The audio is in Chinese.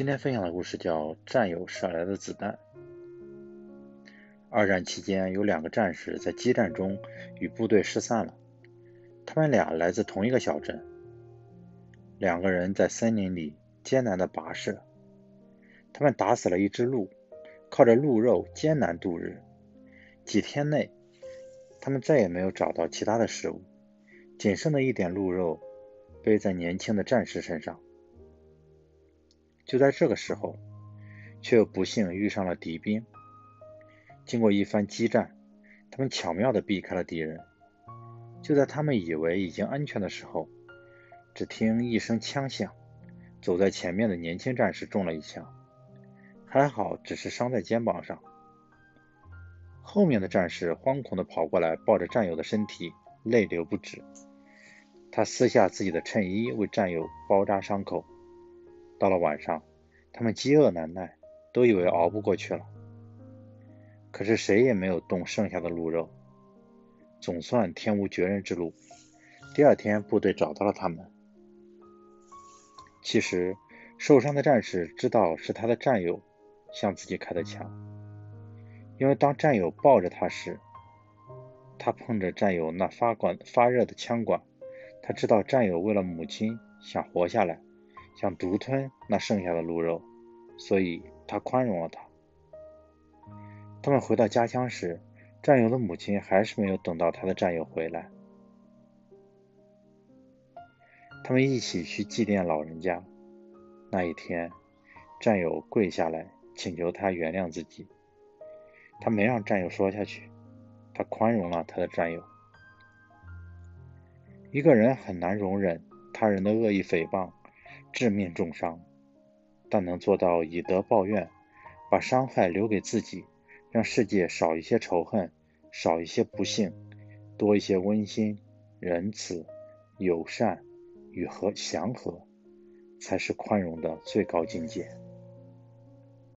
今天分享的故事叫《战友射来的子弹》。二战期间，有两个战士在激战中与部队失散了。他们俩来自同一个小镇。两个人在森林里艰难地跋涉。他们打死了一只鹿，靠着鹿肉艰难度日。几天内，他们再也没有找到其他的食物，仅剩的一点鹿肉背在年轻的战士身上。就在这个时候，却又不幸遇上了敌兵。经过一番激战，他们巧妙地避开了敌人。就在他们以为已经安全的时候，只听一声枪响，走在前面的年轻战士中了一枪，还好只是伤在肩膀上。后面的战士惶恐地跑过来，抱着战友的身体，泪流不止。他撕下自己的衬衣，为战友包扎伤口。到了晚上，他们饥饿难耐，都以为熬不过去了。可是谁也没有动剩下的鹿肉，总算天无绝人之路。第二天，部队找到了他们。其实，受伤的战士知道是他的战友向自己开的枪，因为当战友抱着他时，他碰着战友那发管发热的枪管，他知道战友为了母亲想活下来。想独吞那剩下的鹿肉，所以他宽容了他。他们回到家乡时，战友的母亲还是没有等到他的战友回来。他们一起去祭奠老人家。那一天，战友跪下来请求他原谅自己。他没让战友说下去，他宽容了他的战友。一个人很难容忍他人的恶意诽谤。致命重伤，但能做到以德报怨，把伤害留给自己，让世界少一些仇恨，少一些不幸，多一些温馨、仁慈、友善与和祥和，才是宽容的最高境界。